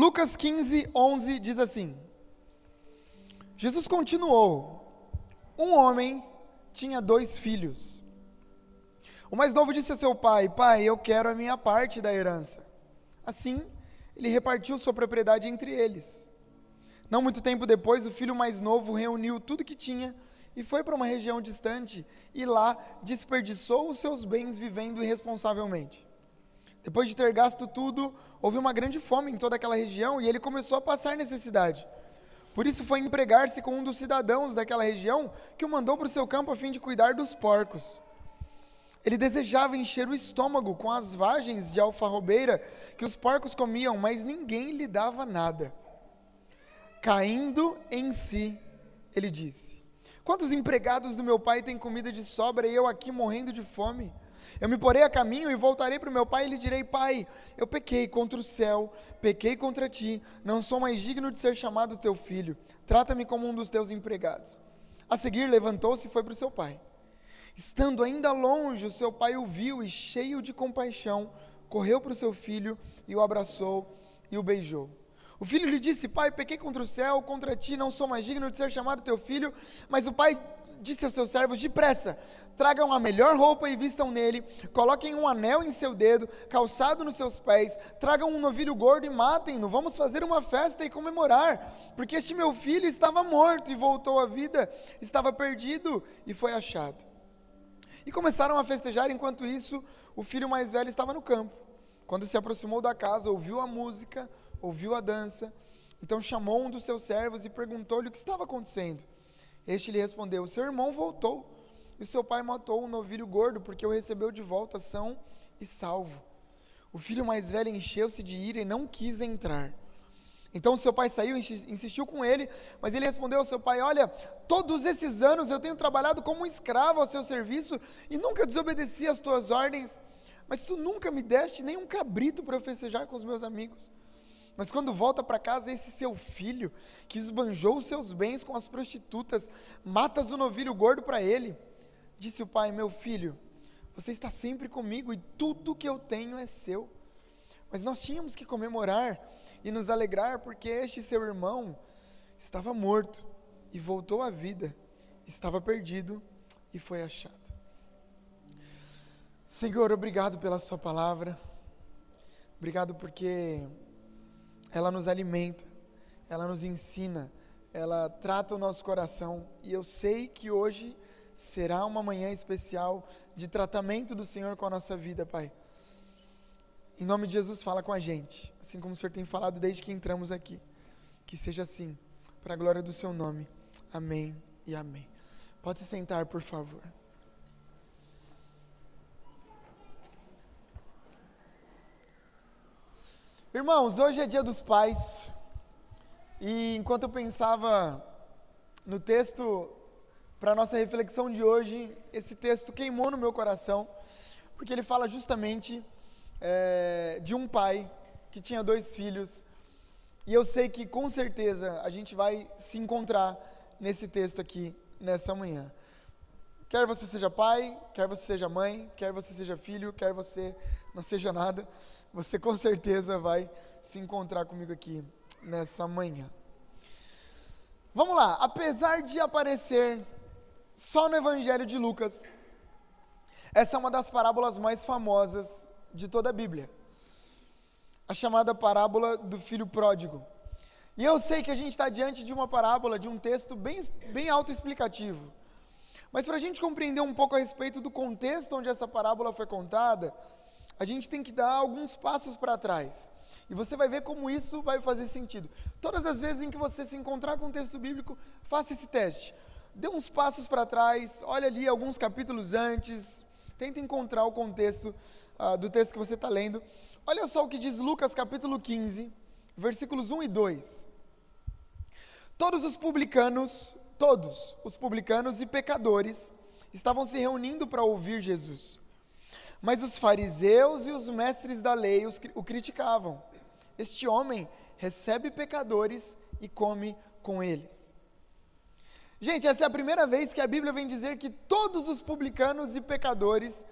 Lucas 15, 11 diz assim: Jesus continuou: Um homem tinha dois filhos. O mais novo disse a seu pai: Pai, eu quero a minha parte da herança. Assim, ele repartiu sua propriedade entre eles. Não muito tempo depois, o filho mais novo reuniu tudo que tinha e foi para uma região distante e lá desperdiçou os seus bens vivendo irresponsavelmente. Depois de ter gasto tudo, houve uma grande fome em toda aquela região e ele começou a passar necessidade. Por isso foi empregar-se com um dos cidadãos daquela região que o mandou para o seu campo a fim de cuidar dos porcos. Ele desejava encher o estômago com as vagens de alfarrobeira que os porcos comiam, mas ninguém lhe dava nada. Caindo em si, ele disse: Quantos empregados do meu pai têm comida de sobra e eu aqui morrendo de fome? Eu me porei a caminho e voltarei para o meu pai e lhe direi: Pai, eu pequei contra o céu, pequei contra ti, não sou mais digno de ser chamado teu filho. Trata-me como um dos teus empregados. A seguir, levantou-se e foi para o seu pai. Estando ainda longe, o seu pai o viu e, cheio de compaixão, correu para o seu filho e o abraçou e o beijou. O filho lhe disse: Pai, pequei contra o céu, contra ti, não sou mais digno de ser chamado teu filho. Mas o pai disse aos seus servos: Depressa, tragam a melhor roupa e vistam nele, coloquem um anel em seu dedo, calçado nos seus pés, tragam um novilho gordo e matem-no. Vamos fazer uma festa e comemorar, porque este meu filho estava morto e voltou à vida, estava perdido e foi achado. E começaram a festejar, enquanto isso, o filho mais velho estava no campo. Quando se aproximou da casa, ouviu a música, ouviu a dança, então chamou um dos seus servos e perguntou-lhe o que estava acontecendo. Este lhe respondeu: Seu irmão voltou, e seu pai matou um novilho gordo, porque o recebeu de volta são e salvo. O filho mais velho encheu-se de ira e não quis entrar. Então seu pai saiu e insistiu com ele, mas ele respondeu ao seu pai: Olha, todos esses anos eu tenho trabalhado como escravo ao seu serviço e nunca desobedeci às tuas ordens, mas tu nunca me deste nem um cabrito para eu festejar com os meus amigos. Mas quando volta para casa, esse seu filho, que esbanjou os seus bens com as prostitutas, matas o novilho gordo para ele. Disse o pai: Meu filho, você está sempre comigo e tudo que eu tenho é seu. Mas nós tínhamos que comemorar e nos alegrar, porque este seu irmão estava morto e voltou à vida, estava perdido e foi achado. Senhor, obrigado pela Sua palavra, obrigado porque ela nos alimenta, ela nos ensina, ela trata o nosso coração. E eu sei que hoje será uma manhã especial de tratamento do Senhor com a nossa vida, Pai. Em nome de Jesus, fala com a gente, assim como o Senhor tem falado desde que entramos aqui. Que seja assim, para a glória do Seu nome. Amém e amém. Pode se sentar, por favor. Irmãos, hoje é dia dos pais, e enquanto eu pensava no texto para nossa reflexão de hoje, esse texto queimou no meu coração, porque ele fala justamente é, de um pai que tinha dois filhos, e eu sei que com certeza a gente vai se encontrar nesse texto aqui, nessa manhã. Quer você seja pai, quer você seja mãe, quer você seja filho, quer você não seja nada você com certeza vai se encontrar comigo aqui nessa manhã. Vamos lá, apesar de aparecer só no Evangelho de Lucas, essa é uma das parábolas mais famosas de toda a Bíblia. A chamada parábola do filho pródigo. E eu sei que a gente está diante de uma parábola, de um texto bem, bem autoexplicativo. Mas para a gente compreender um pouco a respeito do contexto onde essa parábola foi contada, a gente tem que dar alguns passos para trás. E você vai ver como isso vai fazer sentido. Todas as vezes em que você se encontrar com o texto bíblico, faça esse teste. Dê uns passos para trás, olha ali alguns capítulos antes, tenta encontrar o contexto uh, do texto que você está lendo. Olha só o que diz Lucas capítulo 15, versículos 1 e 2. Todos os publicanos, todos os publicanos e pecadores estavam se reunindo para ouvir Jesus. Mas os fariseus e os mestres da lei os, o criticavam. Este homem recebe pecadores e come com eles. Gente, essa é a primeira vez que a Bíblia vem dizer que todos os publicanos e pecadores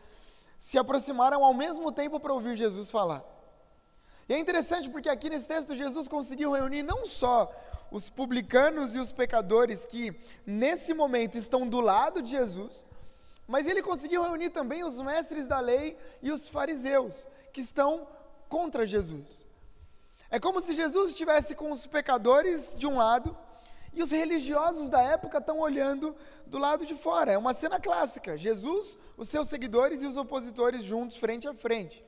se aproximaram ao mesmo tempo para ouvir Jesus falar. E é interessante porque aqui nesse texto Jesus conseguiu reunir não só os publicanos e os pecadores que nesse momento estão do lado de Jesus, mas ele conseguiu reunir também os mestres da lei e os fariseus que estão contra Jesus. É como se Jesus estivesse com os pecadores de um lado e os religiosos da época estão olhando do lado de fora. É uma cena clássica: Jesus, os seus seguidores e os opositores juntos, frente a frente.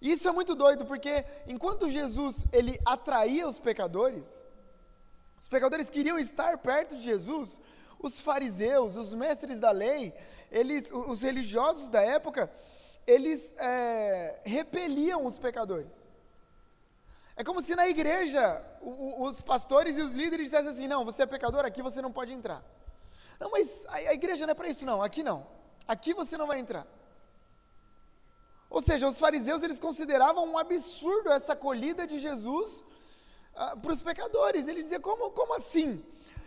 E isso é muito doido, porque enquanto Jesus ele atraía os pecadores, os pecadores queriam estar perto de Jesus, os fariseus, os mestres da lei, eles, os religiosos da época, eles é, repeliam os pecadores. É como se na igreja os pastores e os líderes dissessem assim: não, você é pecador, aqui você não pode entrar. Não, mas a, igreja não é para isso, não, aqui não. Aqui você não vai entrar. Ou seja, os fariseus eles consideravam um absurdo essa acolhida de Jesus ah, para os pecadores. Ele dizia: como, como assim?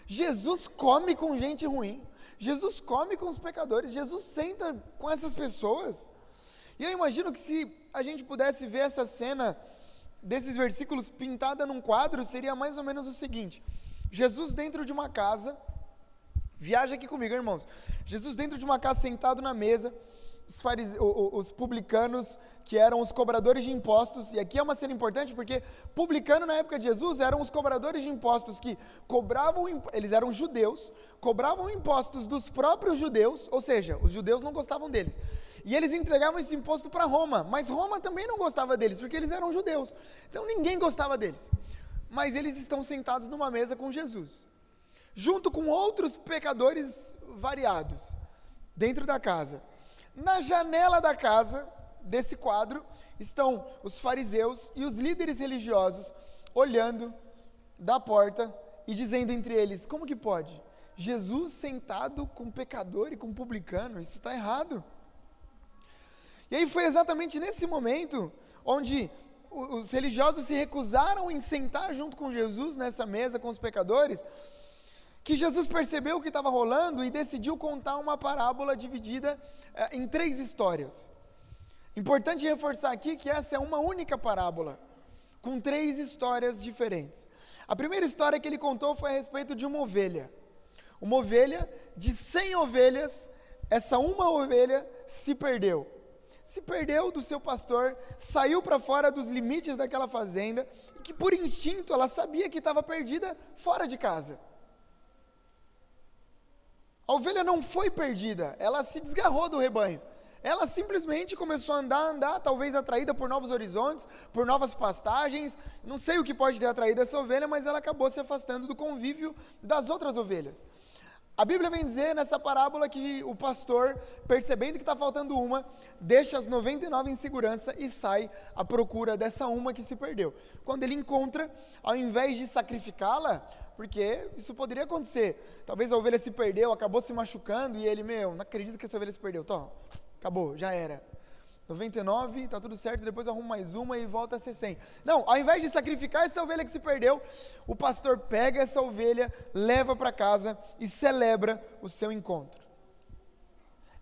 Jesus come com gente ruim, Jesus come com os pecadores, Jesus senta com essas pessoas. E eu imagino que se a gente pudesse ver essa cena desses versículos pintada num quadro, seria mais ou menos o seguinte: Jesus dentro de uma casa, viaja aqui comigo, irmãos. Jesus dentro de uma casa sentado na mesa, os, farise... os publicanos, que eram os cobradores de impostos, e aqui é uma cena importante porque publicano na época de Jesus eram os cobradores de impostos que cobravam, eles eram judeus, cobravam impostos dos próprios judeus, ou seja, os judeus não gostavam deles. E eles entregavam esse imposto para Roma, mas Roma também não gostava deles, porque eles eram judeus. Então ninguém gostava deles. Mas eles estão sentados numa mesa com Jesus, junto com outros pecadores variados, dentro da casa. Na janela da casa, desse quadro, estão os fariseus e os líderes religiosos olhando da porta e dizendo entre eles: como que pode? Jesus sentado com pecador e com publicano, isso está errado. E aí foi exatamente nesse momento onde os religiosos se recusaram em sentar junto com Jesus nessa mesa com os pecadores, que Jesus percebeu o que estava rolando e decidiu contar uma parábola dividida é, em três histórias. Importante reforçar aqui que essa é uma única parábola, com três histórias diferentes. A primeira história que ele contou foi a respeito de uma ovelha. Uma ovelha de 100 ovelhas, essa uma ovelha se perdeu. Se perdeu do seu pastor, saiu para fora dos limites daquela fazenda, e que por instinto ela sabia que estava perdida fora de casa. A ovelha não foi perdida, ela se desgarrou do rebanho. Ela simplesmente começou a andar, andar, talvez atraída por novos horizontes, por novas pastagens. Não sei o que pode ter atraído essa ovelha, mas ela acabou se afastando do convívio das outras ovelhas. A Bíblia vem dizer nessa parábola que o pastor, percebendo que está faltando uma, deixa as 99 em segurança e sai à procura dessa uma que se perdeu. Quando ele encontra, ao invés de sacrificá-la, porque isso poderia acontecer. Talvez a ovelha se perdeu, acabou se machucando e ele, meu, não acredito que essa ovelha se perdeu. Então, acabou, já era. 99, tá tudo certo, depois arruma mais uma e volta a ser 100. Não, ao invés de sacrificar essa ovelha que se perdeu, o pastor pega essa ovelha, leva para casa e celebra o seu encontro.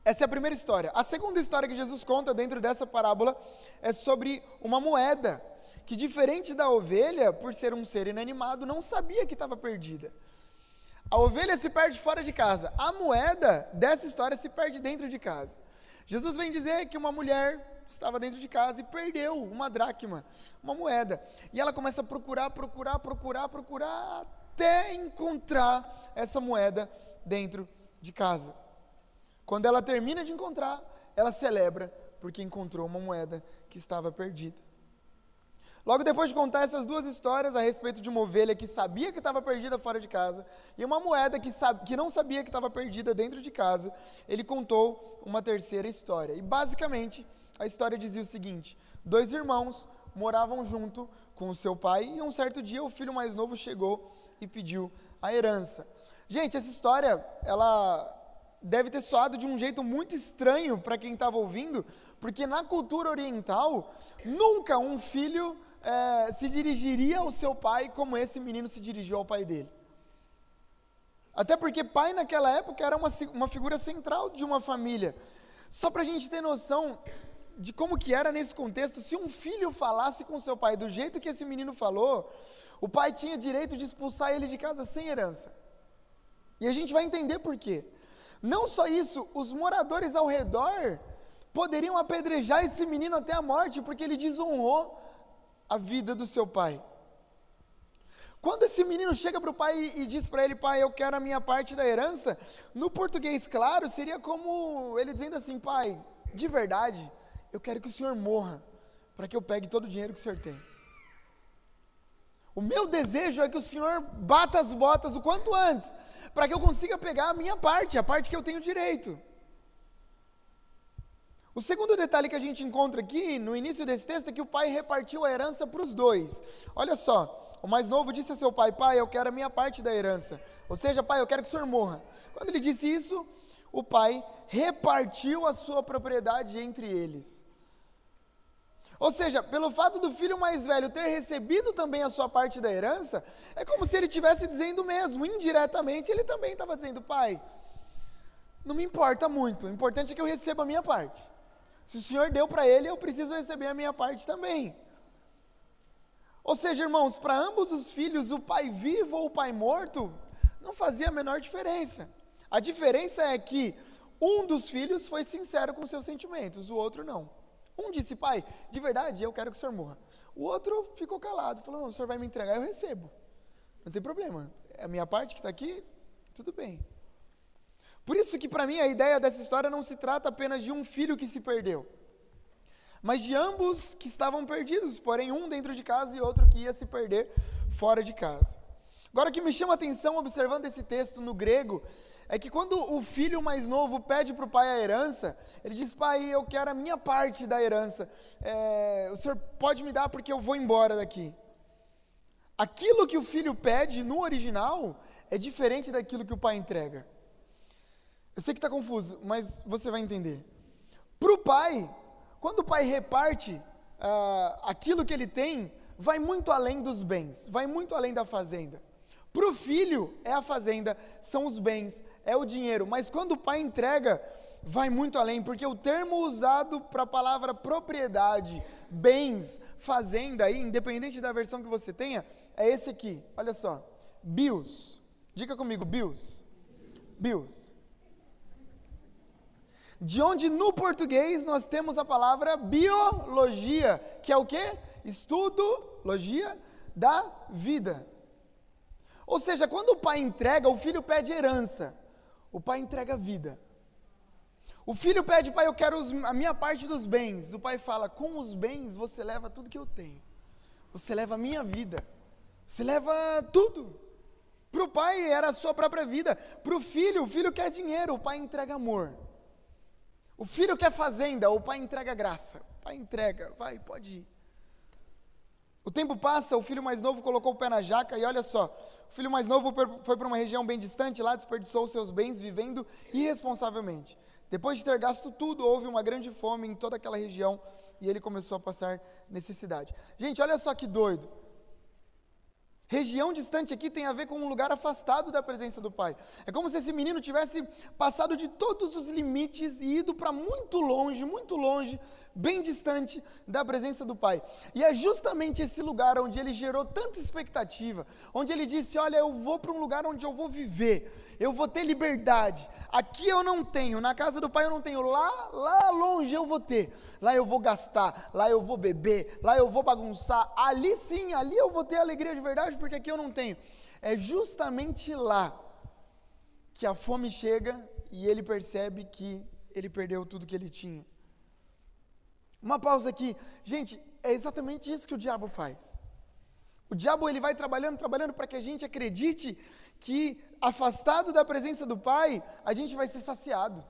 Essa é a primeira história. A segunda história que Jesus conta dentro dessa parábola é sobre uma moeda que, diferente da ovelha, por ser um ser inanimado, não sabia que estava perdida. A ovelha se perde fora de casa, a moeda dessa história se perde dentro de casa. Jesus vem dizer que uma mulher estava dentro de casa e perdeu uma dracma, uma moeda. E ela começa a procurar, procurar, procurar, procurar, até encontrar essa moeda dentro de casa. Quando ela termina de encontrar, ela celebra porque encontrou uma moeda que estava perdida. Logo depois de contar essas duas histórias a respeito de uma ovelha que sabia que estava perdida fora de casa e uma moeda que, que não sabia que estava perdida dentro de casa, ele contou uma terceira história. E basicamente a história dizia o seguinte: dois irmãos moravam junto com o seu pai e um certo dia o filho mais novo chegou e pediu a herança. Gente, essa história ela deve ter soado de um jeito muito estranho para quem estava ouvindo, porque na cultura oriental nunca um filho é, se dirigiria ao seu pai como esse menino se dirigiu ao pai dele. Até porque pai naquela época era uma, uma figura central de uma família. Só para a gente ter noção, de como que era nesse contexto, se um filho falasse com seu pai do jeito que esse menino falou, o pai tinha direito de expulsar ele de casa sem herança. E a gente vai entender por quê. Não só isso, os moradores ao redor poderiam apedrejar esse menino até a morte, porque ele desonrou a vida do seu pai. Quando esse menino chega para o pai e, diz para ele, pai, eu quero a minha parte da herança, no português claro, seria como ele dizendo assim, pai, de verdade, eu quero que o senhor morra, para que eu pegue todo o dinheiro que o senhor tem. O meu desejo é que o senhor bata as botas o quanto antes, para que eu consiga pegar a minha parte, a parte que eu tenho direito. O segundo detalhe que a gente encontra aqui no início desse texto é que o pai repartiu a herança para os dois. Olha só, o mais novo disse a seu pai: Pai, eu quero a minha parte da herança. Ou seja, pai, eu quero que o senhor morra. Quando ele disse isso, o pai repartiu a sua propriedade entre eles. Ou seja, pelo fato do filho mais velho ter recebido também a sua parte da herança, é como se ele estivesse dizendo mesmo, indiretamente, ele também estava dizendo: Pai, não me importa muito, o importante é que eu receba a minha parte. Se o Senhor deu para ele, eu preciso receber a minha parte também. Ou seja, irmãos, para ambos os filhos, o pai vivo ou o pai morto, não fazia a menor diferença. A diferença é que um dos filhos foi sincero com seus sentimentos, o outro não. Um disse, pai, de verdade, eu quero que o senhor morra. O outro ficou calado, falou, não, o senhor vai me entregar, eu recebo. Não tem problema. É a minha parte que está aqui, tudo bem. Por isso que para mim a ideia dessa história não se trata apenas de um filho que se perdeu, mas de ambos que estavam perdidos, porém um dentro de casa e outro que ia se perder fora de casa. Agora o que me chama a atenção observando esse texto no grego é que quando o filho mais novo pede para o pai a herança, ele diz: Pai, eu quero a minha parte da herança. É, o senhor pode me dar porque eu vou embora daqui. Aquilo que o filho pede no original é diferente daquilo que o pai entrega. Eu sei que está confuso, mas você vai entender. Para o pai, quando o pai reparte uh, aquilo que ele tem, vai muito além dos bens, vai muito além da fazenda. Para o filho, é a fazenda, são os bens, é o dinheiro. Mas quando o pai entrega, vai muito além, porque o termo usado para a palavra propriedade, bens, fazenda, aí, independente da versão que você tenha, é esse aqui. Olha só. Bios. Diga comigo, bios. Bios de onde no português nós temos a palavra biologia, que é o quê? Estudo, logia da vida. Ou seja, quando o pai entrega, o filho pede herança, o pai entrega vida. O filho pede, pai, eu quero os, a minha parte dos bens. O pai fala, com os bens você leva tudo que eu tenho. Você leva a minha vida. Você leva tudo. Para o pai era a sua própria vida. Para o filho, o filho quer dinheiro, o pai entrega amor. O filho quer fazenda, o pai entrega graça. O pai entrega, vai, pode ir. O tempo passa, o filho mais novo colocou o pé na jaca e olha só, o filho mais novo foi para uma região bem distante, lá desperdiçou seus bens vivendo irresponsavelmente. Depois de ter gasto tudo, houve uma grande fome em toda aquela região e ele começou a passar necessidade. Gente, olha só que doido. Região distante aqui tem a ver com um lugar afastado da presença do pai. É como se esse menino tivesse passado de todos os limites e ido para muito longe, muito longe, bem distante da presença do Pai. E é justamente esse lugar onde ele gerou tanta expectativa, onde ele disse: Olha, eu vou para um lugar onde eu vou viver, eu vou ter liberdade. Aqui eu não tenho, na casa do Pai eu não tenho, lá, lá longe eu vou ter. Lá eu vou gastar, lá eu vou beber, lá eu vou bagunçar. Ali sim, ali eu vou ter alegria de verdade, porque aqui eu não tenho. É justamente lá que a fome chega e ele percebe que ele perdeu tudo que ele tinha. Uma pausa aqui. Gente, é exatamente isso que o diabo faz. O diabo ele vai trabalhando, trabalhando para que a gente acredite que afastado da presença do Pai, a gente vai ser saciado.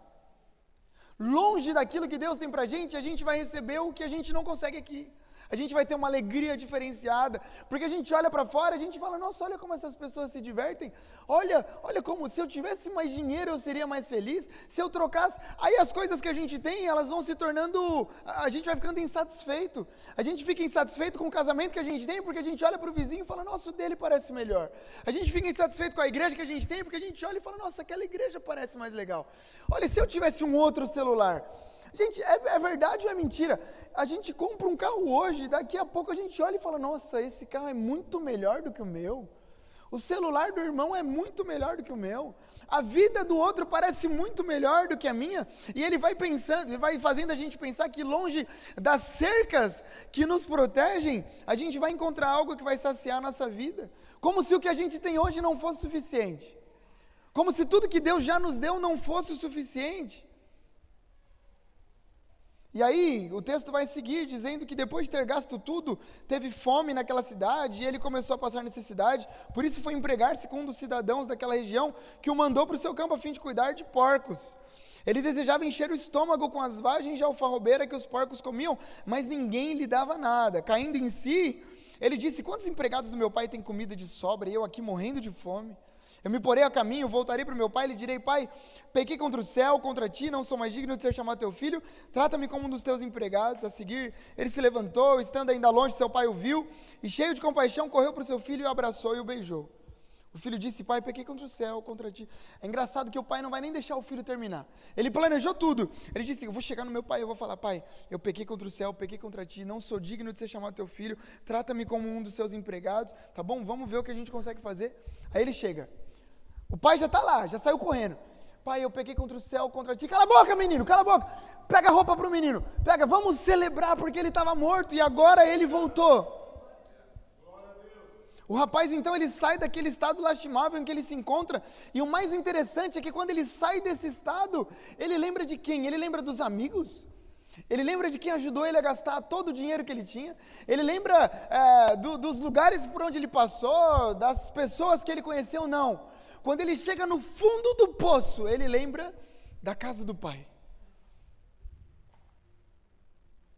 Longe daquilo que Deus tem para a gente, a gente vai receber o que a gente não consegue aqui a gente vai ter uma alegria diferenciada, porque a gente olha para fora, a gente fala, nossa, olha como essas pessoas se divertem, olha, olha como se eu tivesse mais dinheiro eu seria mais feliz, se eu trocasse, aí as coisas que a gente tem, elas vão se tornando, a gente vai ficando insatisfeito, a gente fica insatisfeito com o casamento que a gente tem, porque a gente olha para o vizinho e fala, nossa, o dele parece melhor, a gente fica insatisfeito com a igreja que a gente tem, porque a gente olha e fala, nossa, aquela igreja parece mais legal, olha, se eu tivesse um outro celular, Gente, é, é verdade ou é mentira? A gente compra um carro hoje, daqui a pouco a gente olha e fala: nossa, esse carro é muito melhor do que o meu. O celular do irmão é muito melhor do que o meu. A vida do outro parece muito melhor do que a minha. E ele vai pensando, vai fazendo a gente pensar que longe das cercas que nos protegem, a gente vai encontrar algo que vai saciar a nossa vida. Como se o que a gente tem hoje não fosse suficiente. Como se tudo que Deus já nos deu não fosse o suficiente. E aí, o texto vai seguir dizendo que depois de ter gasto tudo, teve fome naquela cidade e ele começou a passar necessidade, por isso foi empregar-se com um dos cidadãos daquela região que o mandou para o seu campo a fim de cuidar de porcos. Ele desejava encher o estômago com as vagens de alfarrobeira que os porcos comiam, mas ninguém lhe dava nada. Caindo em si, ele disse: Quantos empregados do meu pai têm comida de sobra e eu aqui morrendo de fome? Eu me porei a caminho, voltarei para o meu pai e lhe direi: Pai, pequei contra o céu, contra ti, não sou mais digno de ser chamado teu filho, trata-me como um dos teus empregados. A seguir, ele se levantou, estando ainda longe, seu pai o viu, e cheio de compaixão, correu para o seu filho e o abraçou e o beijou. O filho disse: Pai, pequei contra o céu, contra ti. É engraçado que o pai não vai nem deixar o filho terminar. Ele planejou tudo. Ele disse: Eu vou chegar no meu pai, eu vou falar: Pai, eu pequei contra o céu, pequei contra ti, não sou digno de ser chamado teu filho, trata-me como um dos seus empregados. Tá bom? Vamos ver o que a gente consegue fazer. Aí ele chega. O pai já está lá, já saiu correndo. Pai, eu peguei contra o céu, contra ti. Cala a boca, menino, cala a boca. Pega a roupa para o menino. Pega, vamos celebrar porque ele estava morto e agora ele voltou. O rapaz então ele sai daquele estado lastimável em que ele se encontra, e o mais interessante é que quando ele sai desse estado, ele lembra de quem? Ele lembra dos amigos, ele lembra de quem ajudou ele a gastar todo o dinheiro que ele tinha, ele lembra é, do, dos lugares por onde ele passou, das pessoas que ele conheceu, não. Quando ele chega no fundo do poço, ele lembra da casa do pai.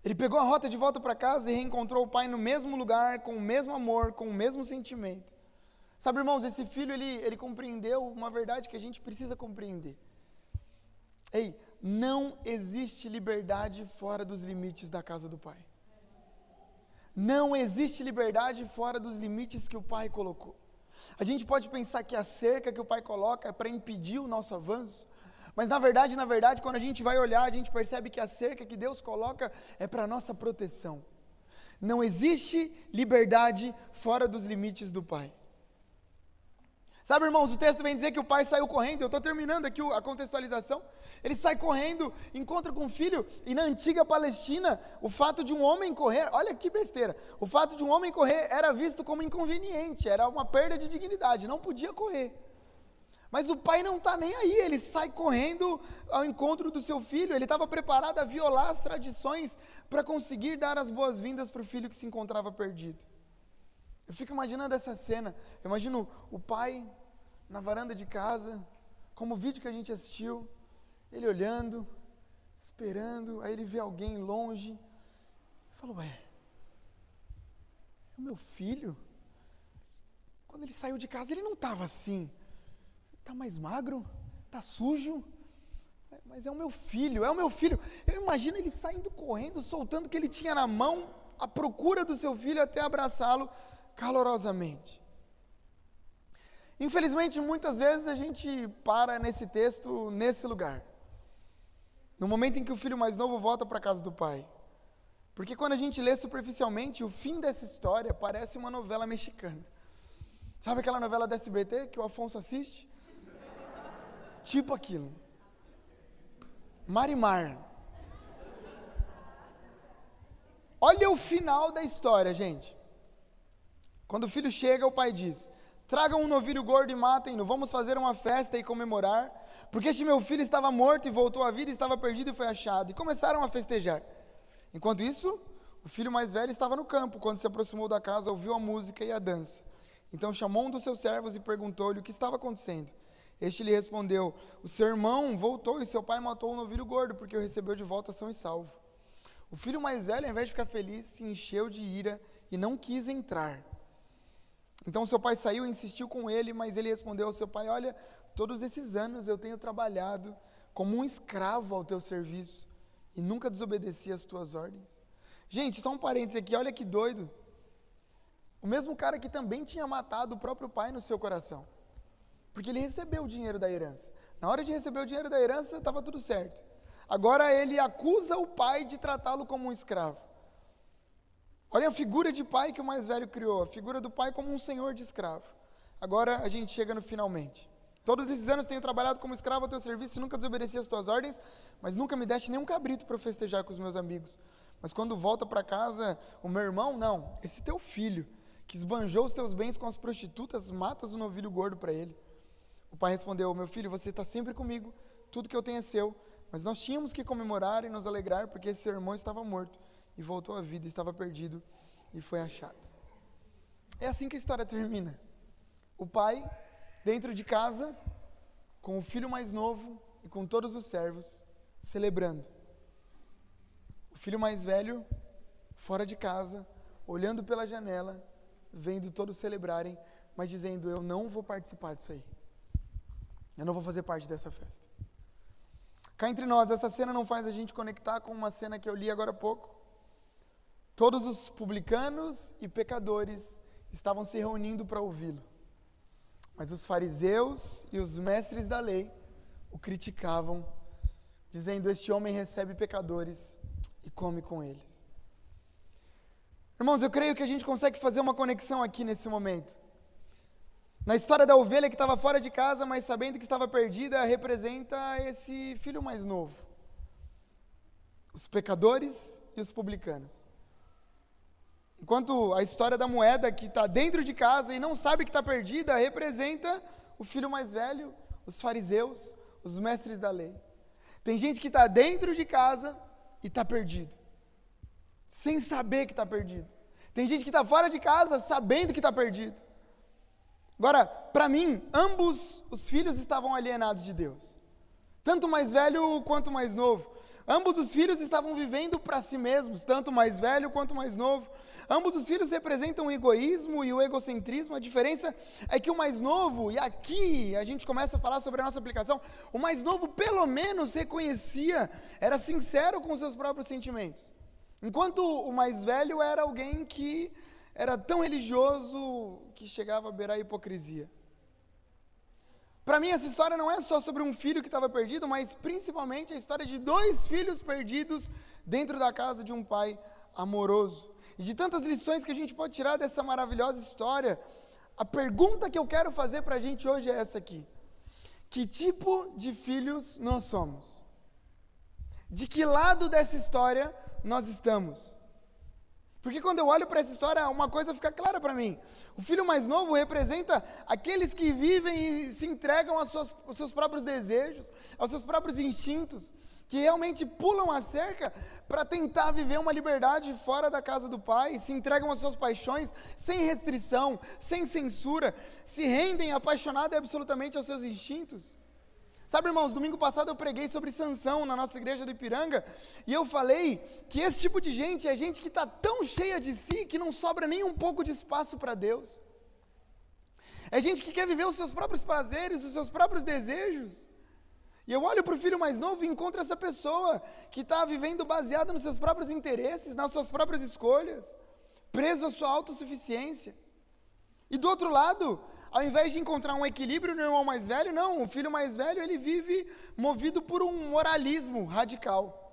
Ele pegou a rota de volta para casa e reencontrou o pai no mesmo lugar, com o mesmo amor, com o mesmo sentimento. Sabe, irmãos, esse filho ele, ele compreendeu uma verdade que a gente precisa compreender. Ei, não existe liberdade fora dos limites da casa do pai. Não existe liberdade fora dos limites que o pai colocou. A gente pode pensar que a cerca que o pai coloca é para impedir o nosso avanço, mas na verdade, na verdade, quando a gente vai olhar, a gente percebe que a cerca que Deus coloca é para nossa proteção. Não existe liberdade fora dos limites do pai. Sabe, irmãos, o texto vem dizer que o pai saiu correndo, eu estou terminando aqui a contextualização. Ele sai correndo, encontra com o filho, e na antiga Palestina, o fato de um homem correr, olha que besteira, o fato de um homem correr era visto como inconveniente, era uma perda de dignidade, não podia correr. Mas o pai não está nem aí, ele sai correndo ao encontro do seu filho, ele estava preparado a violar as tradições para conseguir dar as boas-vindas para o filho que se encontrava perdido. Eu fico imaginando essa cena, eu imagino o pai na varanda de casa, como o vídeo que a gente assistiu, ele olhando, esperando, aí ele vê alguém longe, e fala, ué, é o meu filho? Quando ele saiu de casa, ele não estava assim, está mais magro, está sujo, mas é o meu filho, é o meu filho. Eu imagino ele saindo correndo, soltando o que ele tinha na mão, à procura do seu filho até abraçá-lo calorosamente. Infelizmente, muitas vezes a gente para nesse texto, nesse lugar. No momento em que o filho mais novo volta para a casa do pai. Porque quando a gente lê superficialmente, o fim dessa história parece uma novela mexicana. Sabe aquela novela da SBT que o Afonso assiste? tipo aquilo. Marimar. Olha o final da história, gente. Quando o filho chega, o pai diz: Tragam um novilho gordo e matem-no, vamos fazer uma festa e comemorar, porque este meu filho estava morto e voltou à vida, estava perdido e foi achado. E começaram a festejar. Enquanto isso, o filho mais velho estava no campo, quando se aproximou da casa, ouviu a música e a dança. Então chamou um dos seus servos e perguntou-lhe o que estava acontecendo. Este lhe respondeu: O seu irmão voltou e seu pai matou o novilho gordo, porque o recebeu de volta são e salvo. O filho mais velho, ao invés de ficar feliz, se encheu de ira e não quis entrar. Então seu pai saiu e insistiu com ele, mas ele respondeu ao seu pai: Olha, todos esses anos eu tenho trabalhado como um escravo ao teu serviço e nunca desobedeci às tuas ordens. Gente, só um parênteses aqui, olha que doido. O mesmo cara que também tinha matado o próprio pai no seu coração, porque ele recebeu o dinheiro da herança. Na hora de receber o dinheiro da herança, estava tudo certo. agora ele acusa o pai de tratá-lo como um escravo. Olha a figura de pai que o mais velho criou, a figura do pai como um senhor de escravo. Agora a gente chega no finalmente. Todos esses anos tenho trabalhado como escravo ao teu serviço, nunca desobedeci às tuas ordens, mas nunca me deste nenhum cabrito para festejar com os meus amigos. Mas quando volta para casa, o meu irmão, não, esse teu filho, que esbanjou os teus bens com as prostitutas, matas o novilho gordo para ele. O pai respondeu: Meu filho, você está sempre comigo, tudo que eu tenho é seu. Mas nós tínhamos que comemorar e nos alegrar, porque esse seu irmão estava morto e voltou à vida, estava perdido e foi achado. É assim que a história termina. O pai dentro de casa, com o filho mais novo e com todos os servos, celebrando. O filho mais velho, fora de casa, olhando pela janela, vendo todos celebrarem, mas dizendo: Eu não vou participar disso aí. Eu não vou fazer parte dessa festa. Cá entre nós, essa cena não faz a gente conectar com uma cena que eu li agora há pouco. Todos os publicanos e pecadores estavam se reunindo para ouvi-lo. Mas os fariseus e os mestres da lei o criticavam, dizendo: Este homem recebe pecadores e come com eles. Irmãos, eu creio que a gente consegue fazer uma conexão aqui nesse momento. Na história da ovelha que estava fora de casa, mas sabendo que estava perdida, representa esse filho mais novo. Os pecadores e os publicanos. Enquanto a história da moeda que está dentro de casa e não sabe que está perdida representa o filho mais velho, os fariseus, os mestres da lei. Tem gente que está dentro de casa e está perdido, sem saber que está perdido. Tem gente que está fora de casa sabendo que está perdido. Agora, para mim, ambos os filhos estavam alienados de Deus, tanto mais velho quanto mais novo. Ambos os filhos estavam vivendo para si mesmos, tanto mais velho quanto mais novo. Ambos os filhos representam o egoísmo e o egocentrismo. A diferença é que o mais novo, e aqui a gente começa a falar sobre a nossa aplicação, o mais novo pelo menos reconhecia, era sincero com seus próprios sentimentos. Enquanto o mais velho era alguém que era tão religioso que chegava a beirar a hipocrisia. Para mim, essa história não é só sobre um filho que estava perdido, mas principalmente a história de dois filhos perdidos dentro da casa de um pai amoroso. E de tantas lições que a gente pode tirar dessa maravilhosa história, a pergunta que eu quero fazer para a gente hoje é essa aqui: Que tipo de filhos nós somos? De que lado dessa história nós estamos? Porque quando eu olho para essa história, uma coisa fica clara para mim. O filho mais novo representa aqueles que vivem e se entregam aos seus, aos seus próprios desejos, aos seus próprios instintos, que realmente pulam a cerca para tentar viver uma liberdade fora da casa do pai, se entregam às suas paixões sem restrição, sem censura, se rendem apaixonados absolutamente aos seus instintos. Sabe, irmãos, domingo passado eu preguei sobre Sansão na nossa igreja do Ipiranga, e eu falei que esse tipo de gente é gente que está tão cheia de si que não sobra nem um pouco de espaço para Deus. É gente que quer viver os seus próprios prazeres, os seus próprios desejos. E eu olho para o filho mais novo e encontro essa pessoa que está vivendo baseada nos seus próprios interesses, nas suas próprias escolhas, preso à sua autossuficiência. E do outro lado, ao invés de encontrar um equilíbrio no irmão mais velho, não, o filho mais velho ele vive movido por um moralismo radical.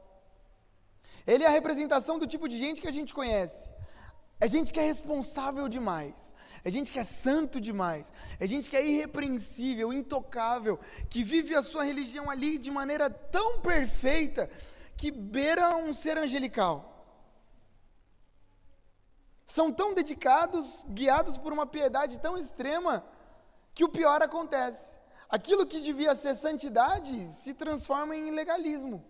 Ele é a representação do tipo de gente que a gente conhece. É gente que é responsável demais. É gente que é santo demais. É gente que é irrepreensível, intocável, que vive a sua religião ali de maneira tão perfeita que beira um ser angelical. São tão dedicados, guiados por uma piedade tão extrema, que o pior acontece. Aquilo que devia ser santidade se transforma em legalismo.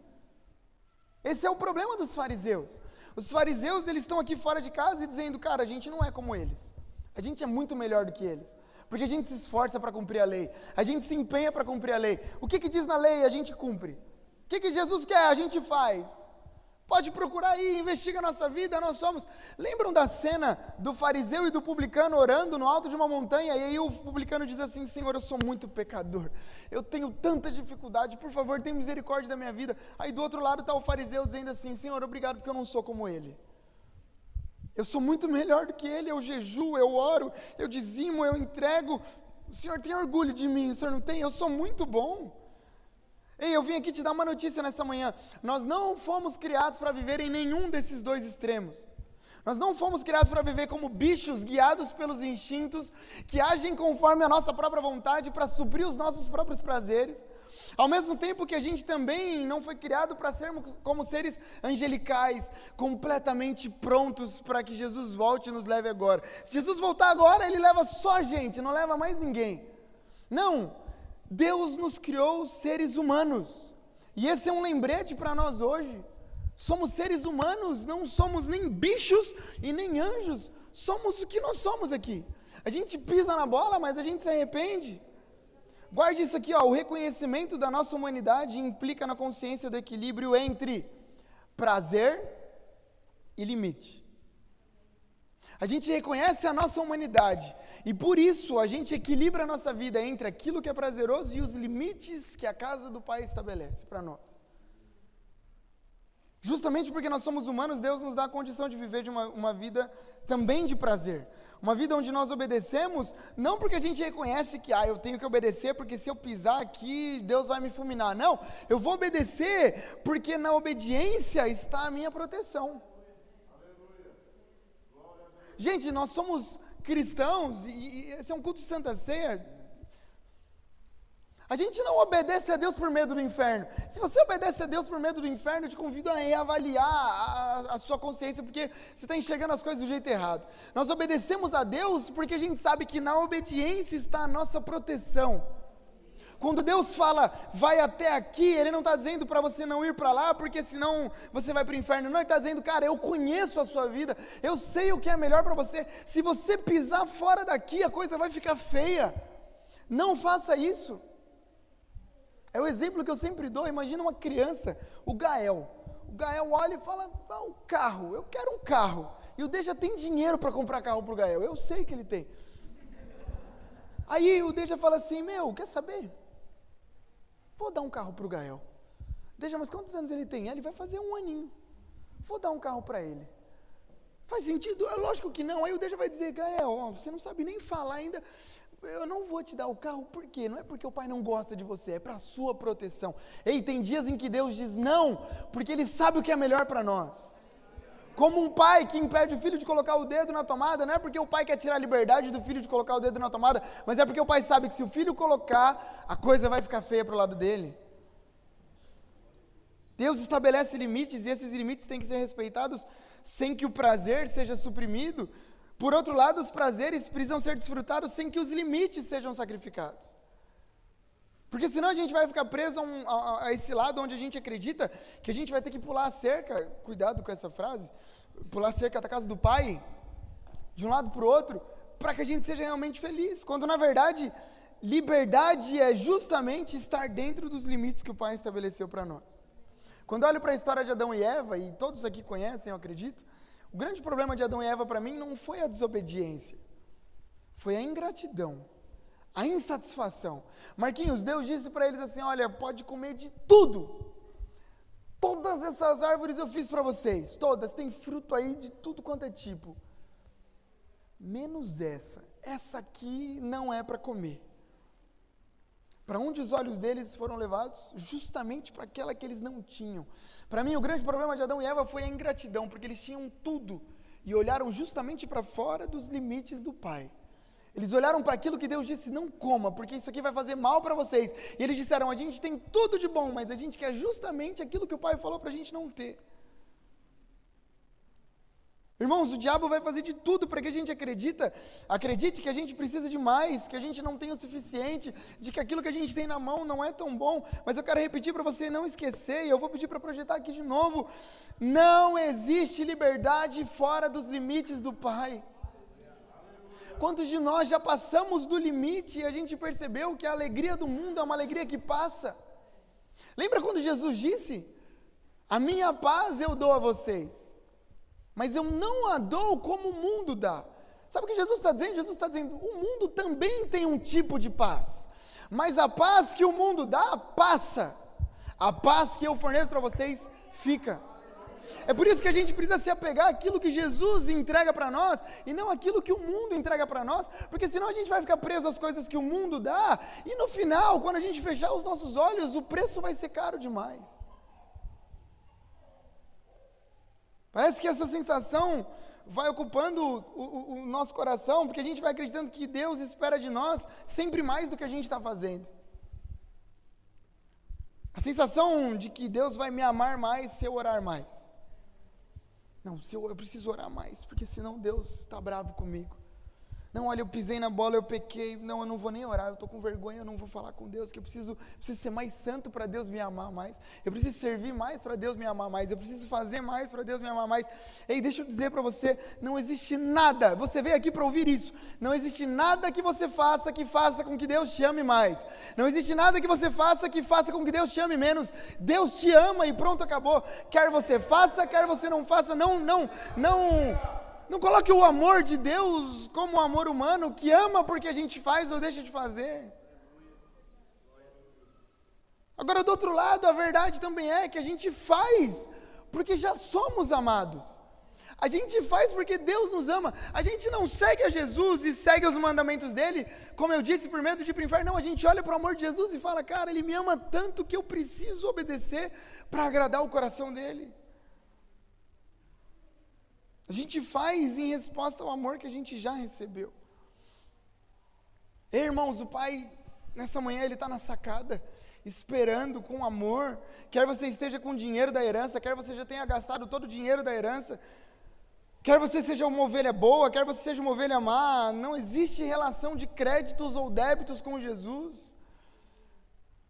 Esse é o problema dos fariseus. Os fariseus, eles estão aqui fora de casa e dizendo, cara, a gente não é como eles. A gente é muito melhor do que eles. Porque a gente se esforça para cumprir a lei. A gente se empenha para cumprir a lei. O que, que diz na lei, a gente cumpre. O que, que Jesus quer, a gente faz. Pode procurar aí, investiga a nossa vida, nós somos. Lembram da cena do fariseu e do publicano orando no alto de uma montanha? E aí o publicano diz assim: Senhor, eu sou muito pecador, eu tenho tanta dificuldade, por favor, tenha misericórdia da minha vida. Aí do outro lado está o fariseu dizendo assim: Senhor, obrigado porque eu não sou como ele. Eu sou muito melhor do que ele, eu jejuo, eu oro, eu dizimo, eu entrego. O Senhor tem orgulho de mim, o Senhor não tem? Eu sou muito bom. Ei, eu vim aqui te dar uma notícia nessa manhã. Nós não fomos criados para viver em nenhum desses dois extremos. Nós não fomos criados para viver como bichos guiados pelos instintos, que agem conforme a nossa própria vontade para suprir os nossos próprios prazeres. Ao mesmo tempo que a gente também não foi criado para sermos como seres angelicais, completamente prontos para que Jesus volte e nos leve agora. Se Jesus voltar agora, ele leva só a gente, não leva mais ninguém. Não, Deus nos criou seres humanos. E esse é um lembrete para nós hoje. Somos seres humanos, não somos nem bichos e nem anjos. Somos o que nós somos aqui. A gente pisa na bola, mas a gente se arrepende. Guarde isso aqui, ó, o reconhecimento da nossa humanidade implica na consciência do equilíbrio entre prazer e limite. A gente reconhece a nossa humanidade e por isso a gente equilibra a nossa vida entre aquilo que é prazeroso e os limites que a casa do Pai estabelece para nós. Justamente porque nós somos humanos, Deus nos dá a condição de viver de uma, uma vida também de prazer. Uma vida onde nós obedecemos, não porque a gente reconhece que, ah, eu tenho que obedecer, porque se eu pisar aqui, Deus vai me fulminar. Não, eu vou obedecer porque na obediência está a minha proteção. Gente, nós somos cristãos, e, e esse é um culto de Santa Ceia, a gente não obedece a Deus por medo do inferno. Se você obedece a Deus por medo do inferno, eu te convido a reavaliar a, a sua consciência, porque você está enxergando as coisas do jeito errado. Nós obedecemos a Deus porque a gente sabe que na obediência está a nossa proteção. Quando Deus fala, vai até aqui, Ele não está dizendo para você não ir para lá, porque senão você vai para o inferno. Não, Ele está dizendo, cara, eu conheço a sua vida, eu sei o que é melhor para você. Se você pisar fora daqui, a coisa vai ficar feia. Não faça isso. É o exemplo que eu sempre dou. Imagina uma criança, o Gael. O Gael olha e fala: ah, um carro, eu quero um carro. E o Deja tem dinheiro para comprar carro para o Gael. Eu sei que ele tem. Aí o Deja fala assim: Meu, quer saber? Vou dar um carro para o Gael. Deja, mas quantos anos ele tem? Ele vai fazer um aninho. Vou dar um carro para ele. Faz sentido? É lógico que não. Aí o Deja vai dizer: Gael, você não sabe nem falar ainda eu não vou te dar o carro, por quê? Não é porque o pai não gosta de você, é para sua proteção. Ei, tem dias em que Deus diz não, porque Ele sabe o que é melhor para nós. Como um pai que impede o filho de colocar o dedo na tomada, não é porque o pai quer tirar a liberdade do filho de colocar o dedo na tomada, mas é porque o pai sabe que se o filho colocar, a coisa vai ficar feia para o lado dele. Deus estabelece limites e esses limites têm que ser respeitados sem que o prazer seja suprimido, por outro lado, os prazeres precisam ser desfrutados sem que os limites sejam sacrificados. Porque senão a gente vai ficar preso a, um, a, a, esse lado onde a gente acredita que a gente vai ter que pular a cerca, cuidado com essa frase, pular a cerca da casa do pai, de um lado para o outro, para que a gente seja realmente feliz. Quando na verdade, liberdade é justamente estar dentro dos limites que o pai estabeleceu para nós. Quando olho para a história de Adão e Eva, e todos aqui conhecem, eu acredito, o grande problema de Adão e Eva para mim não foi a desobediência, foi a ingratidão, a insatisfação. Marquinhos, Deus disse para eles assim: olha, pode comer de tudo. Todas essas árvores eu fiz para vocês, todas, tem fruto aí de tudo quanto é tipo. Menos essa. Essa aqui não é para comer. Para onde os olhos deles foram levados? Justamente para aquela que eles não tinham. Para mim, o grande problema de Adão e Eva foi a ingratidão, porque eles tinham tudo e olharam justamente para fora dos limites do Pai. Eles olharam para aquilo que Deus disse: não coma, porque isso aqui vai fazer mal para vocês. E eles disseram: a gente tem tudo de bom, mas a gente quer justamente aquilo que o Pai falou para a gente não ter. Irmãos, o diabo vai fazer de tudo para que a gente acredita, acredite que a gente precisa de mais, que a gente não tem o suficiente, de que aquilo que a gente tem na mão não é tão bom. Mas eu quero repetir para você não esquecer, e eu vou pedir para projetar aqui de novo: não existe liberdade fora dos limites do Pai. Quantos de nós já passamos do limite e a gente percebeu que a alegria do mundo é uma alegria que passa? Lembra quando Jesus disse: A minha paz eu dou a vocês mas eu não a dou como o mundo dá. Sabe o que Jesus está dizendo? Jesus está dizendo: o mundo também tem um tipo de paz, mas a paz que o mundo dá passa, a paz que eu forneço para vocês fica. É por isso que a gente precisa se apegar àquilo que Jesus entrega para nós e não aquilo que o mundo entrega para nós, porque senão a gente vai ficar preso às coisas que o mundo dá e no final, quando a gente fechar os nossos olhos, o preço vai ser caro demais. Parece que essa sensação vai ocupando o, o, o, nosso coração, porque a gente vai acreditando que Deus espera de nós sempre mais do que a gente está fazendo. A sensação de que Deus vai me amar mais se eu orar mais. Não, se eu, eu preciso orar mais, porque senão Deus está bravo comigo. Não, olha, eu pisei na bola, eu pequei. Não, eu não vou nem orar, eu estou com vergonha, eu não vou falar com Deus, que eu preciso, preciso ser mais santo para Deus me amar mais. Eu preciso servir mais para Deus me amar mais. Eu preciso fazer mais para Deus me amar mais. Ei, deixa eu dizer para você: não existe nada, você veio aqui para ouvir isso. Não existe nada que você faça que faça com que Deus te ame mais. Não existe nada que você faça que faça com que Deus te ame menos. Deus te ama e pronto, acabou. Quer você faça, quer você não faça, não, não, não não coloque o amor de Deus como o amor humano, que ama porque a gente faz ou deixa de fazer. Agora, do outro lado, a verdade também é que a gente faz porque já somos amados. A gente faz porque Deus nos ama. A gente não segue a Jesus e segue os mandamentos dele, como eu disse, por medo de ir para o inferno. Não, a gente olha para o amor de Jesus e fala, cara, ele me ama tanto que eu preciso obedecer para agradar o coração dele. A gente faz em resposta ao amor que a gente já recebeu. Ei, irmãos, o Pai, nessa manhã, Ele está na sacada, esperando com amor. Quer você esteja com dinheiro da herança, quer você já tenha gastado todo o dinheiro da herança, quer você seja uma ovelha boa, quer você seja uma ovelha má, não existe relação de créditos ou débitos com Jesus.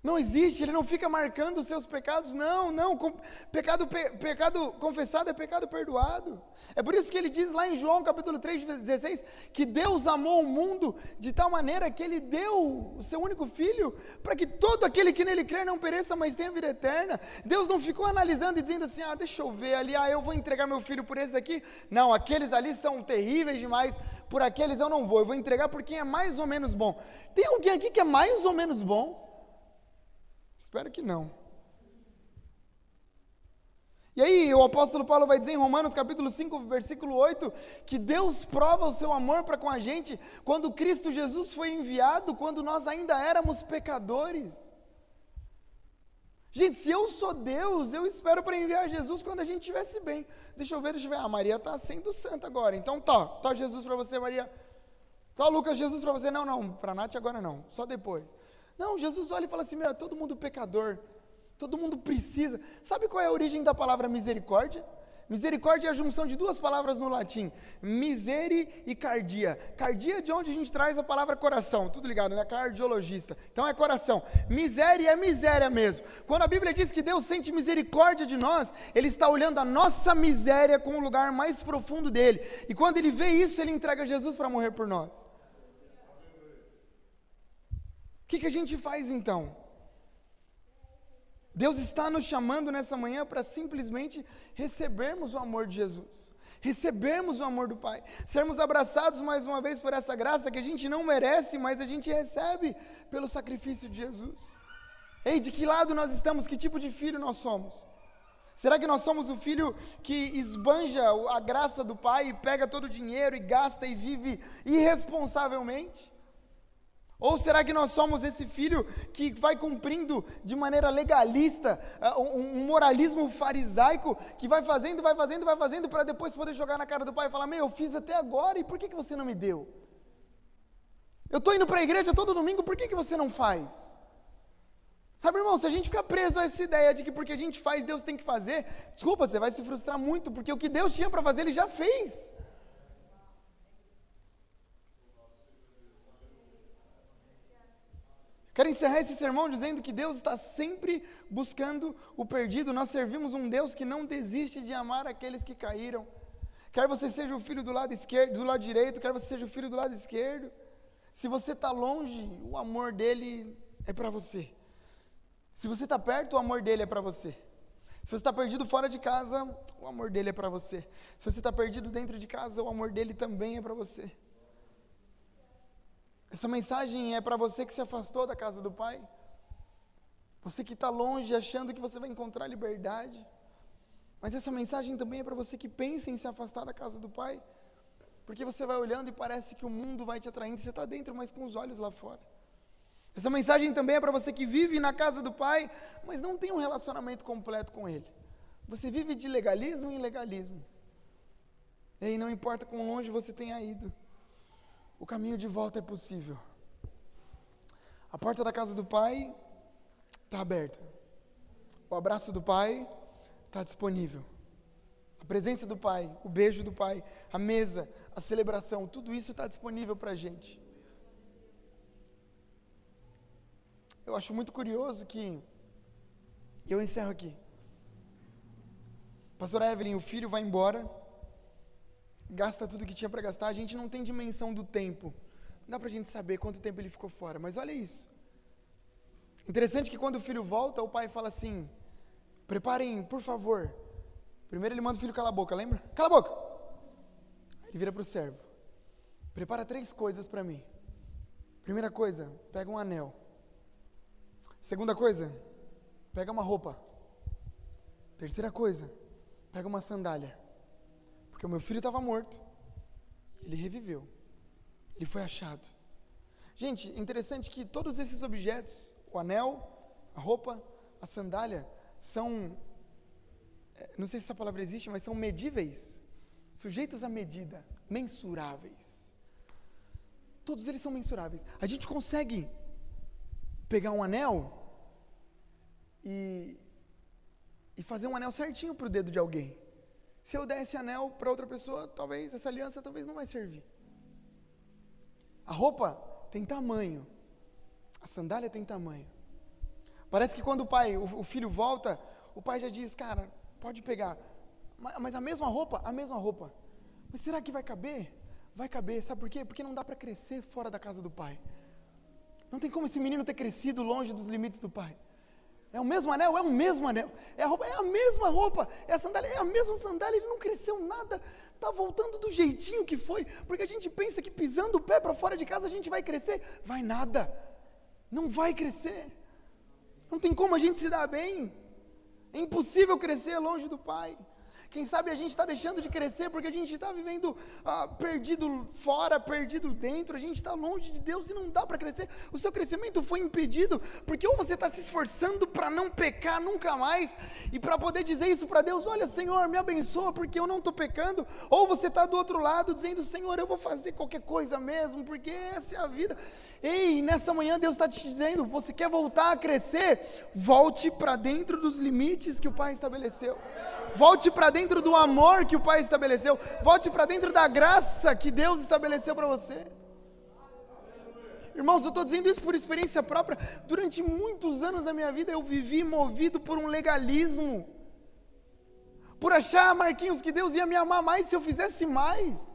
Não existe, ele não fica marcando os seus pecados, não, não. Pecado, pe, pecado confessado é pecado perdoado. É por isso que ele diz lá em João capítulo 3, 16, que Deus amou o mundo de tal maneira que ele deu o seu único filho, para que todo aquele que nele crer não pereça, mas tenha vida eterna. Deus não ficou analisando e dizendo assim: ah, deixa eu ver ali, ah, eu vou entregar meu filho por esse aqui. Não, aqueles ali são terríveis demais, por aqueles eu não vou, eu vou entregar por quem é mais ou menos bom. Tem alguém aqui que é mais ou menos bom? Espero que não. E aí, o apóstolo Paulo vai dizer em Romanos capítulo 5, versículo 8, que Deus prova o seu amor para com a gente quando Cristo Jesus foi enviado, quando nós ainda éramos pecadores. Gente, se eu sou Deus, eu espero para enviar Jesus quando a gente estivesse bem. Deixa eu ver, deixa eu ver. Ah, Maria está sendo santa agora. Então tá, tá Jesus para você, Maria. Tá Lucas, Jesus para você. Não, não, para Nath agora não, só depois. Não, Jesus olha e fala assim: meu, é todo mundo pecador, todo mundo precisa. Sabe qual é a origem da palavra misericórdia? Misericórdia é a junção de duas palavras no latim, miseri e cardia. Cardia é de onde a gente traz a palavra coração, tudo ligado, né? Cardiologista. Então é coração. Miséria é miséria mesmo. Quando a Bíblia diz que Deus sente misericórdia de nós, Ele está olhando a nossa miséria com o lugar mais profundo dele. E quando Ele vê isso, Ele entrega Jesus para morrer por nós. O que, que a gente faz então? Deus está nos chamando nessa manhã para simplesmente recebermos o amor de Jesus, recebermos o amor do Pai, sermos abraçados mais uma vez por essa graça que a gente não merece, mas a gente recebe pelo sacrifício de Jesus. Ei, de que lado nós estamos? Que tipo de filho nós somos? Será que nós somos o filho que esbanja a graça do Pai e pega todo o dinheiro e gasta e vive irresponsavelmente? Ou será que nós somos esse filho que vai cumprindo de maneira legalista, uh, um moralismo farisaico, que vai fazendo, vai fazendo, vai fazendo, para depois poder jogar na cara do pai e falar: Meu, eu fiz até agora, e por que, que você não me deu? Eu estou indo para a igreja todo domingo, por que, que você não faz? Sabe, irmão, se a gente ficar preso a essa ideia de que porque a gente faz, Deus tem que fazer, desculpa, você vai se frustrar muito, porque o que Deus tinha para fazer, Ele já fez. Quero encerrar esse sermão dizendo que Deus está sempre buscando o perdido. Nós servimos um Deus que não desiste de amar aqueles que caíram. Quer você seja o filho do lado esquerdo, do lado direito, quer você seja o filho do lado esquerdo. Se você está longe, o amor dele é para você. Se você está perto, o amor dele é para você. Se você está perdido fora de casa, o amor dele é para você. Se você está perdido dentro de casa, o amor dele também é para você. Essa mensagem é para você que se afastou da casa do Pai. Você que está longe achando que você vai encontrar liberdade. Mas essa mensagem também é para você que pensa em se afastar da casa do Pai. Porque você vai olhando e parece que o mundo vai te atraindo, você está dentro, mas com os olhos lá fora. Essa mensagem também é para você que vive na casa do Pai, mas não tem um relacionamento completo com Ele. Você vive de legalismo em legalismo. E aí não importa quão longe você tenha ido, o caminho de volta é possível. A porta da casa do Pai está aberta. O abraço do Pai está disponível. A presença do Pai, o beijo do Pai, a mesa, a celebração, tudo isso está disponível para a gente. Eu acho muito curioso que, eu encerro aqui. Pastor Evelyn, o filho vai embora, gasta tudo que tinha para gastar, a gente não tem dimensão do tempo. Não dá para a gente saber quanto tempo ele ficou fora, mas olha isso. Interessante que quando o filho volta, o pai fala assim: preparem, por favor. Primeiro ele manda o filho calar a boca, lembra? Cala a boca! Ele vira para o servo: Prepara três coisas para mim. Primeira coisa, pega um anel. Segunda coisa, pega uma roupa. Terceira coisa, pega uma sandália. Porque o meu filho estava morto. Ele reviveu. Ele foi achado. Gente, interessante que todos esses objetos, o anel, a roupa, a sandália, são. Eh, não sei se essa palavra existe, mas são medíveis sujeitos à medida, mensuráveis. Todos eles são mensuráveis. A gente consegue pegar um anel e, e fazer um anel certinho para o dedo de alguém. Se eu der esse anel para outra pessoa, talvez essa aliança talvez não vai servir. A roupa tem tamanho. A sandália tem tamanho. Parece que quando o pai, o, filho volta, o pai já diz, cara, pode pegar. Mas a mesma roupa, a mesma roupa. Mas será que vai caber? Vai caber, sabe por quê? Porque não dá para crescer fora da casa do pai. Não tem como esse menino ter crescido longe dos limites do pai. É o mesmo anel? É o mesmo anel. É a roupa? É a mesma roupa. É a sandália? É a mesma sandália. Ele não cresceu nada. Está voltando do jeitinho que foi. Porque a gente pensa que pisando o pé para fora de casa a gente vai crescer. Vai nada. Não vai crescer. Não tem como a gente se dar bem. É impossível crescer longe do Pai. Quem sabe a gente está deixando de crescer porque a gente está vivendo ah, perdido fora, perdido dentro, a gente está longe de Deus e não dá para crescer. O seu crescimento foi impedido porque ou você está se esforçando para não pecar nunca mais e para poder dizer isso para Deus: Olha, Senhor, me abençoa porque eu não estou pecando, ou você está do outro lado dizendo: Senhor, eu vou fazer qualquer coisa mesmo porque essa é a vida. Ei, nessa manhã Deus está te dizendo: Você quer voltar a crescer? Volte para dentro dos limites que o Pai estabeleceu. Volte para dentro do amor que o Pai estabeleceu. Volte para dentro da graça que Deus estabeleceu para você. Irmãos, eu estou dizendo isso por experiência própria. Durante muitos anos da minha vida eu vivi movido por um legalismo. Por achar, Marquinhos, que Deus ia me amar mais se eu fizesse mais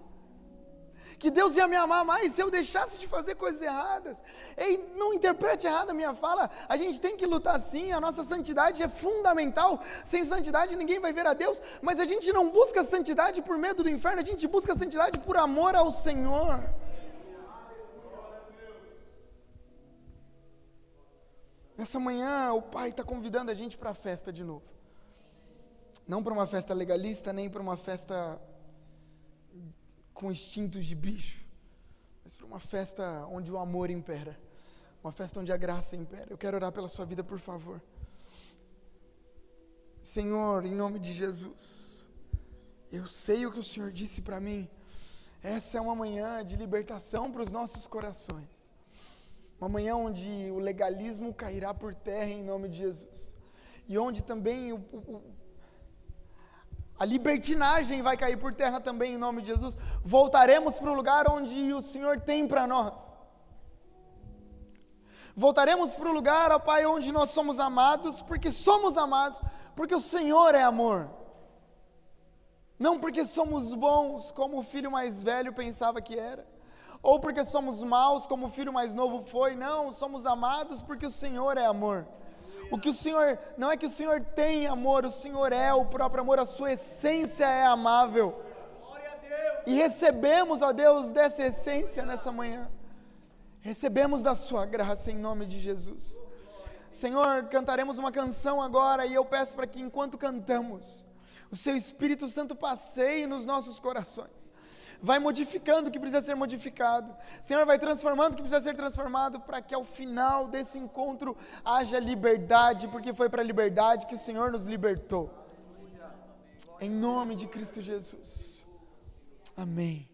que Deus ia me amar mais se eu deixasse de fazer coisas erradas. Ei, não interprete errado a minha fala, a gente tem que lutar sim, a nossa santidade é fundamental. Sem santidade ninguém vai ver a Deus, mas a gente não busca santidade por medo do inferno, a gente busca santidade por amor ao Senhor. Nessa manhã, o Pai está convidando a gente para a festa de novo. Não para uma festa legalista, nem para uma festa com instintos de bicho, mas para uma festa onde o amor impera, uma festa onde a graça impera. Eu quero orar pela sua vida, por favor. Senhor, em nome de Jesus, eu sei o que o Senhor disse para mim. Essa é uma manhã de libertação para os nossos corações. Uma manhã onde o legalismo cairá por terra em nome de Jesus. E onde também o, o, a libertinagem vai cair por terra também em nome de Jesus. Voltaremos para o lugar onde o Senhor tem para nós. Voltaremos para o lugar, ó Pai, onde nós somos amados, porque somos amados, porque o Senhor é amor. Não porque somos bons, como o filho mais velho pensava que era, ou porque somos maus, como o filho mais novo foi. Não, somos amados porque o Senhor é amor. O que o Senhor, não é que o Senhor tem amor, o Senhor é o próprio amor, a sua essência é amável. E recebemos, ó Deus, dessa essência nessa manhã. Recebemos da sua graça em nome de Jesus. Senhor, cantaremos uma canção agora e eu peço para que enquanto cantamos, o seu Espírito Santo passeie nos nossos corações. Vai modificando o que precisa ser modificado. Senhor, vai transformando o que precisa ser transformado para que ao final desse encontro haja liberdade, porque foi para a liberdade que o Senhor nos libertou. Em nome de Cristo Jesus. Amém.